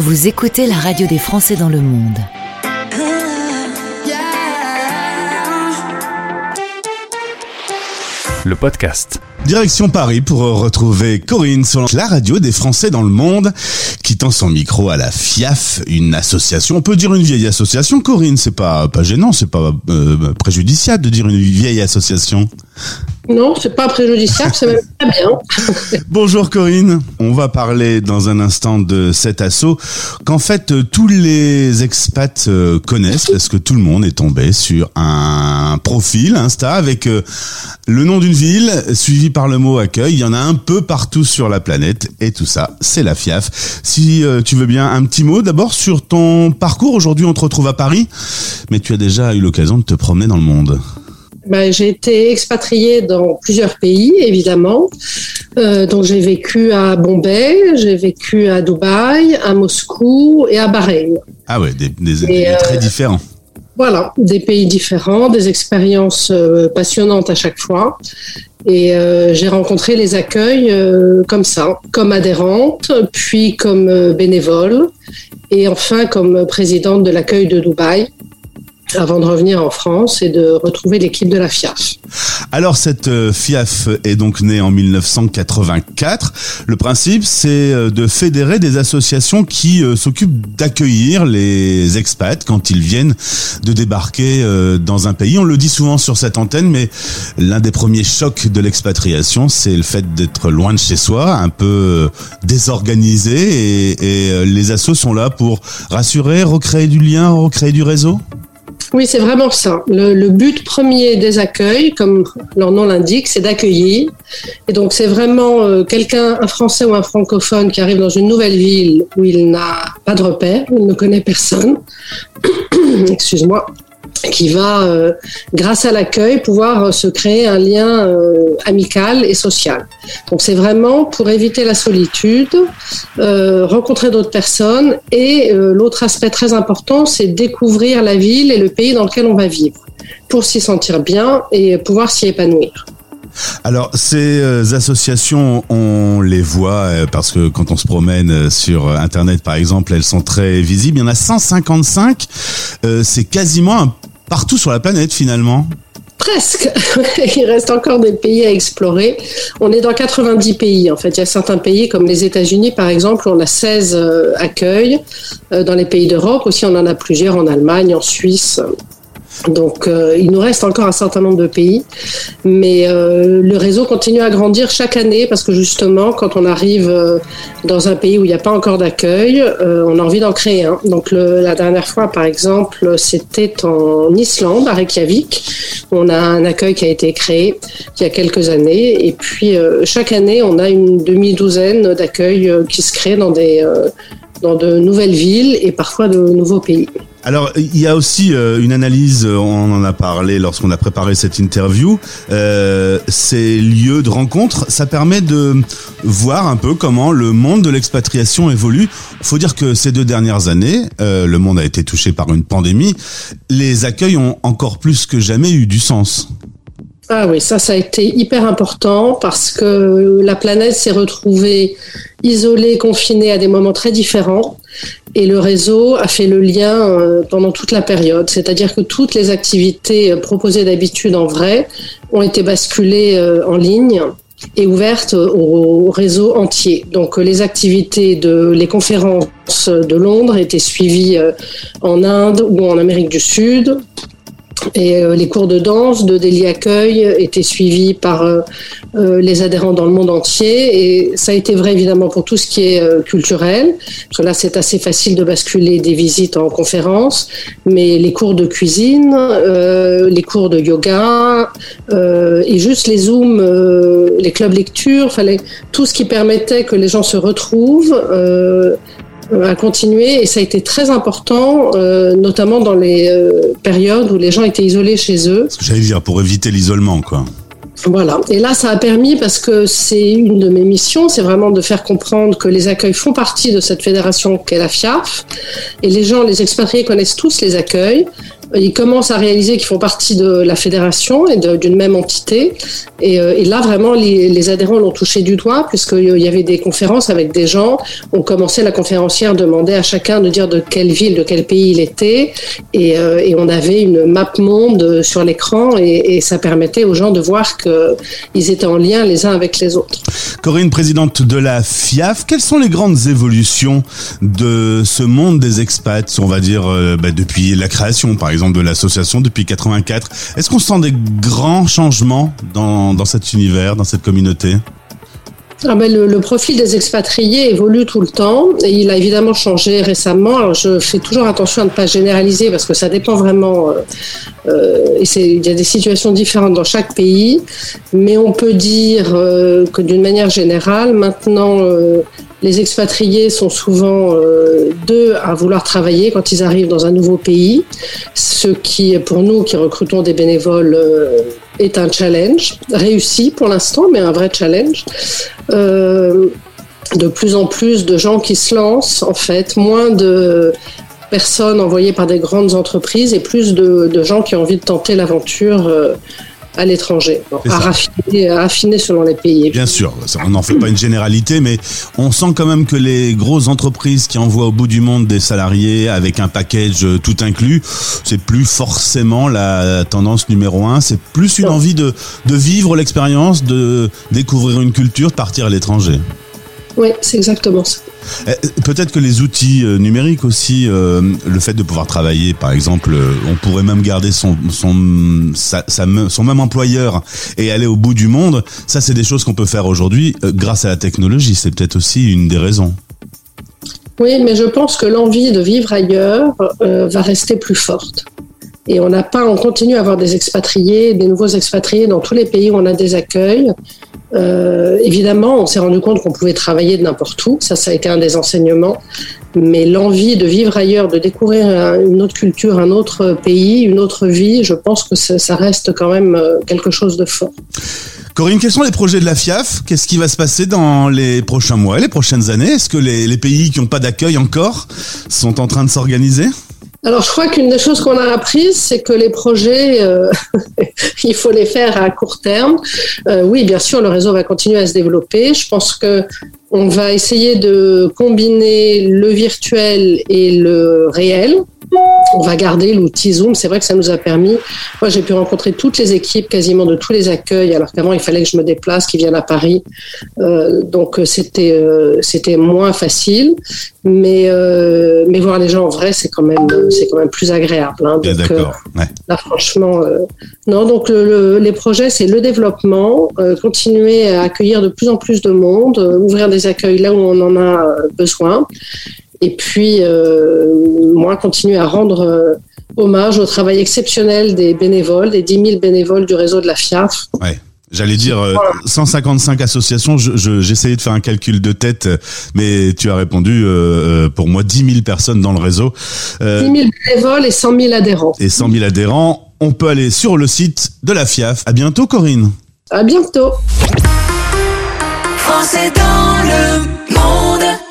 Vous écoutez la radio des Français dans le monde. Le podcast. Direction Paris pour retrouver Corinne sur la radio des Français dans le monde, qui tend son micro à la FIAF, une association, on peut dire une vieille association, Corinne, c'est pas, pas gênant, c'est pas euh, préjudiciable de dire une vieille association. Non, c'est pas préjudiciable, c'est même très bien. Bonjour Corinne, on va parler dans un instant de cet assaut qu'en fait euh, tous les expats euh, connaissent parce que tout le monde est tombé sur un profil Insta avec le nom d'une ville suivi par le mot accueil. Il y en a un peu partout sur la planète et tout ça, c'est la FIAF. Si euh, tu veux bien, un petit mot d'abord sur ton parcours. Aujourd'hui, on te retrouve à Paris, mais tu as déjà eu l'occasion de te promener dans le monde. Ben, j'ai été expatriée dans plusieurs pays, évidemment. Euh, donc j'ai vécu à Bombay, j'ai vécu à Dubaï, à Moscou et à Bahreïn. Ah ouais, des, des, pays très euh, différents. Voilà, des pays différents, des expériences passionnantes à chaque fois. Et euh, j'ai rencontré les accueils euh, comme ça, comme adhérente, puis comme euh, bénévole, et enfin comme présidente de l'accueil de Dubaï avant de revenir en France et de retrouver l'équipe de la FIAF. Alors cette euh, FIAF est donc née en 1984. Le principe, c'est euh, de fédérer des associations qui euh, s'occupent d'accueillir les expats quand ils viennent de débarquer dans un pays. On le dit souvent sur cette antenne, mais l'un des premiers chocs de l'expatriation, c'est le fait d'être loin de chez soi, un peu désorganisé, et, et les assos sont là pour rassurer, recréer du lien, recréer du réseau? Oui, c'est vraiment ça. Le, but premier des accueils, comme leur nom l'indique, c'est d'accueillir. Et donc, c'est vraiment euh, quelqu'un, un Français ou un francophone qui arrive dans une nouvelle ville où il n'a pas de repère, il ne connaît personne. Excuse-moi qui va, euh, grâce à l'accueil, pouvoir euh, se créer un lien euh, amical et social. Donc c'est vraiment pour éviter la solitude, rencontrer d'autres personnes et l'autre aspect très important, c'est découvrir la ville et le pays dans lequel on va vivre pour s'y sentir bien et pouvoir s'y épanouir. Alors ces associations, on les voit parce que quand on se promène sur Internet par exemple, elles sont très visibles. Il y en a 155. c'est quasiment un partout sur la planète finalement. Presque. Il reste encore des pays à explorer. On est dans 90 pays en fait. Il y a certains pays comme les États-Unis par exemple, on a 16 euh, accueils. Euh, dans les pays d'Europe aussi, on en a plusieurs en Allemagne, en Suisse. Donc, euh, il nous reste encore un certain nombre de pays, mais euh, le réseau continue à grandir chaque année parce que justement, quand on arrive euh, dans un pays où il n'y a pas encore d'accueil, on a envie d'en créer un. Donc, la dernière fois, par exemple, c'était en Islande, à Reykjavik. On a un accueil qui a été créé il y a quelques années, et puis chaque année, on a une demi-douzaine d'accueils qui se créent dans des dans de nouvelles villes et parfois de nouveaux pays. Alors, il y a aussi euh, une analyse, euh, on en a parlé lorsqu'on a préparé cette interview, euh, ces lieux de rencontre, ça permet de voir un peu comment le monde de l'expatriation évolue. Faut dire que ces deux dernières années, le monde a été touché par une pandémie, les accueils ont encore plus que jamais eu du sens. Ah oui, ça, ça a été hyper important parce que la planète s'est retrouvée isolée, confinée à des moments très différents. Et le réseau a fait le lien euh, pendant toute la période. C'est-à-dire que toutes les activités proposées d'habitude en vrai ont été basculées euh, en ligne et ouvertes au réseau entier. Donc les activités de les conférences de Londres étaient suivies euh, en Inde ou en Amérique du Sud, et euh, les cours de danse de Delhi Accueil étaient suivis par euh, euh, les adhérents dans le monde entier. Et ça a été vrai évidemment pour tout ce qui est culturel. Parce que là, c'est assez facile de basculer des visites en conférence. Mais les cours de cuisine, les cours de yoga, et juste les Zooms, les clubs lecture, fallait tout ce qui permettait que les gens se retrouvent à continuer et ça a été très important, euh, notamment dans les euh, périodes où les gens étaient isolés chez eux. J'allais dire pour éviter l'isolement, quoi. Voilà. Et là, ça a permis, parce que c'est une de mes missions, c'est vraiment de faire comprendre que les accueils font partie de cette fédération qu'est la FIAF. Et les gens, les expatriés connaissent tous les accueils. Ils commencent à réaliser qu'ils font partie de la fédération et d'une même entité. Et, et, là, vraiment, les, adhérents l'ont touché du doigt, puisqu'il y avait des conférences avec des gens. On commençait, la conférencière demandait à chacun de dire de quelle ville, de quel pays il était. Et, et on avait une map monde sur l'écran et, et, ça permettait aux gens de voir qu'ils étaient en lien les uns avec les autres. Corinne, présidente de la FIAF, quelles sont les grandes évolutions de ce monde des expats, on va dire, euh, bah, depuis la création, par exemple, de l'association depuis 84 Est-ce qu'on sent des grands changements dans, dans cet univers, dans cette communauté? Ah ben le, profil des expatriés évolue tout le temps et il a évidemment changé récemment. Je fais toujours attention à ne pas généraliser parce que ça dépend vraiment euh, euh, et il y a des situations différentes dans chaque pays, mais on peut dire euh, que d'une manière générale, maintenant les expatriés sont souvent euh, deux à vouloir travailler quand ils arrivent dans un nouveau pays, ce qui, pour nous qui recrutons des bénévoles, euh, est un challenge, réussi pour l'instant, mais un vrai challenge. Euh, de plus en plus de gens qui se lancent, en fait, moins de personnes envoyées par des grandes entreprises et plus de, gens qui ont envie de tenter l'aventure à l'étranger, à raffiner, à selon les pays. Bien sûr, on n'en fait pas une généralité, mais on sent quand même que les grosses entreprises qui envoient au bout du monde des salariés avec un package tout inclus, c'est plus forcément la tendance numéro un, c'est plus une envie de, de vivre l'expérience, de découvrir une culture, de partir à l'étranger. Oui, c'est exactement ça. Peut-être que les outils numériques aussi, euh, le fait de pouvoir travailler, par exemple, on pourrait même garder son son sa, son même employeur et aller au bout du monde. Ça, c'est des choses qu'on peut faire aujourd'hui euh, grâce à la technologie. C'est peut-être aussi une des raisons. Oui, mais je pense que l'envie de vivre ailleurs euh, va rester plus forte. Et on n'a pas, on continue à avoir des expatriés, des nouveaux expatriés dans tous les pays où on a des accueils. Euh, évidemment, on s'est rendu compte qu'on pouvait travailler de n'importe où. Ça, ça a été un des enseignements. Mais l'envie de vivre ailleurs, de découvrir une autre culture, un autre pays, une autre vie, je pense que ça, reste quand même euh, quelque chose de fort. Corinne, quels sont les projets de la FIAF Qu'est-ce qui va se passer dans les prochains mois, les prochaines années? Est-ce que les pays qui n'ont pas d'accueil encore sont en train de s'organiser? Alors, je crois qu'une des choses qu'on a apprises, c'est que les projets, euh, il faut les faire à court terme. Euh, oui, bien sûr, le réseau va continuer à se développer. Je pense que on va essayer de combiner le virtuel et le réel. On va garder l'outil Zoom. C'est vrai que ça nous a permis. Moi, j'ai pu rencontrer toutes les équipes, quasiment de tous les accueils, alors qu'avant, il fallait que je me déplace, qu'ils viennent à Paris. Euh, donc, c'était euh, c'était moins facile. Mais euh, mais voir les gens en vrai, c'est quand même c'est quand même plus agréable. Hein. Donc, D'accord. Ouais. Là, franchement, euh, non. Donc, le, le, les projets, c'est le développement, euh, continuer à accueillir de plus en plus de monde, ouvrir des accueils là où on en a besoin. Et puis, euh, moi, continuer à rendre euh, hommage au travail exceptionnel des bénévoles, des 10 000 bénévoles du réseau de la FIAF. Ouais. J'allais dire euh, 155 associations. J'essayais je, de faire un calcul de tête, mais tu as répondu euh, pour moi 10 000 personnes dans le réseau. Euh, 10 000 bénévoles et 100 000 adhérents. Et 100 000 adhérents. On peut aller sur le site de la FIAF. À bientôt, Corinne. À bientôt. Français dans le monde.